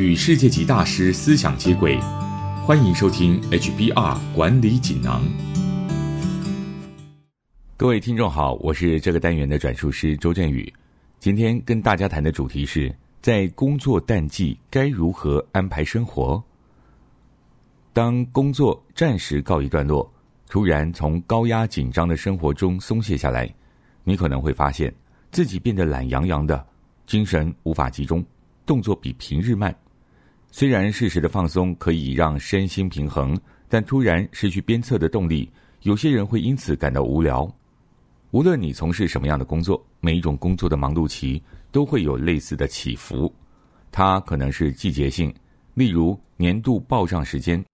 与世界级大师思想接轨，欢迎收听 HBR 管理锦囊。各位听众好，我是这个单元的转述师周振宇。今天跟大家谈的主题是在工作淡季该如何安排生活。当工作暂时告一段落，突然从高压紧张的生活中松懈下来，你可能会发现自己变得懒洋洋的，精神无法集中，动作比平日慢。虽然适时的放松可以让身心平衡，但突然失去鞭策的动力，有些人会因此感到无聊。无论你从事什么样的工作，每一种工作的忙碌期都会有类似的起伏。它可能是季节性，例如年度报账时间，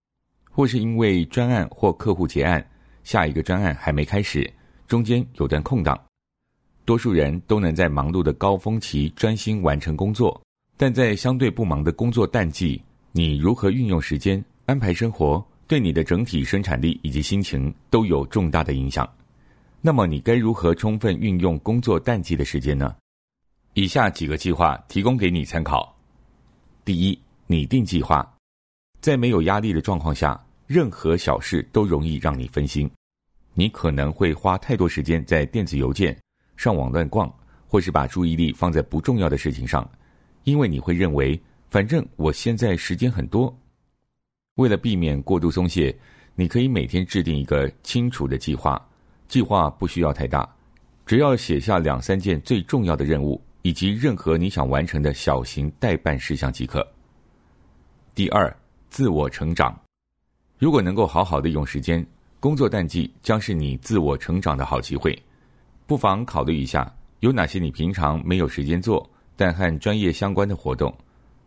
或是因为专案或客户结案，下一个专案还没开始，中间有段空档。多数人都能在忙碌的高峰期专心完成工作。但在相对不忙的工作淡季，你如何运用时间、安排生活，对你的整体生产力以及心情都有重大的影响。那么，你该如何充分运用工作淡季的时间呢？以下几个计划提供给你参考：第一，拟定计划。在没有压力的状况下，任何小事都容易让你分心。你可能会花太多时间在电子邮件、上网乱逛，或是把注意力放在不重要的事情上。因为你会认为，反正我现在时间很多。为了避免过度松懈，你可以每天制定一个清楚的计划。计划不需要太大，只要写下两三件最重要的任务，以及任何你想完成的小型代办事项即可。第二，自我成长。如果能够好好的用时间，工作淡季将是你自我成长的好机会。不妨考虑一下，有哪些你平常没有时间做。但和专业相关的活动，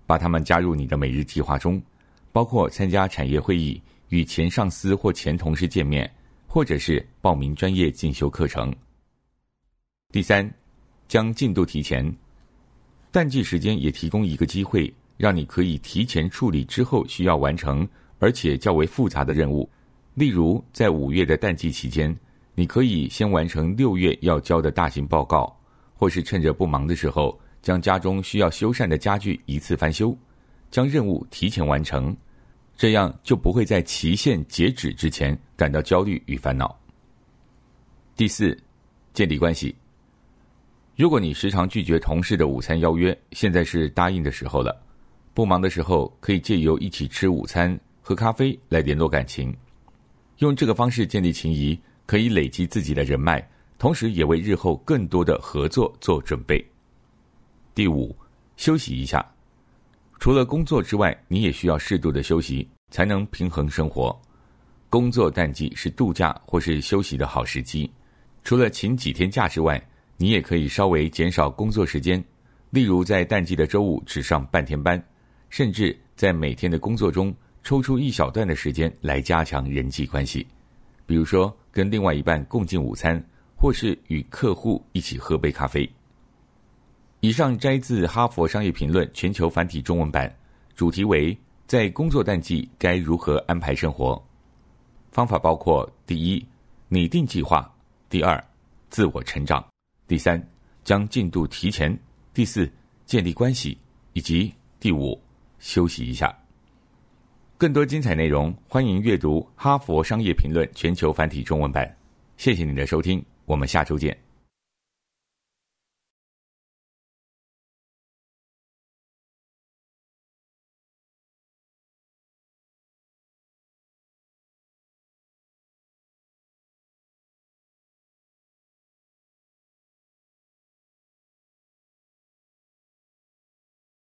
把它们加入你的每日计划中，包括参加产业会议、与前上司或前同事见面，或者是报名专业进修课程。第三，将进度提前。淡季时间也提供一个机会，让你可以提前处理之后需要完成而且较为复杂的任务。例如，在五月的淡季期间，你可以先完成六月要交的大型报告，或是趁着不忙的时候。将家中需要修缮的家具一次翻修，将任务提前完成，这样就不会在期限截止之前感到焦虑与烦恼。第四，建立关系。如果你时常拒绝同事的午餐邀约，现在是答应的时候了。不忙的时候，可以借由一起吃午餐、喝咖啡来联络感情，用这个方式建立情谊，可以累积自己的人脉，同时也为日后更多的合作做准备。第五，休息一下。除了工作之外，你也需要适度的休息，才能平衡生活。工作淡季是度假或是休息的好时机。除了请几天假之外，你也可以稍微减少工作时间，例如在淡季的周五只上半天班，甚至在每天的工作中抽出一小段的时间来加强人际关系，比如说跟另外一半共进午餐，或是与客户一起喝杯咖啡。以上摘自《哈佛商业评论》全球繁体中文版，主题为“在工作淡季该如何安排生活”。方法包括：第一，拟定计划；第二，自我成长；第三，将进度提前；第四，建立关系；以及第五，休息一下。更多精彩内容，欢迎阅读《哈佛商业评论》全球繁体中文版。谢谢你的收听，我们下周见。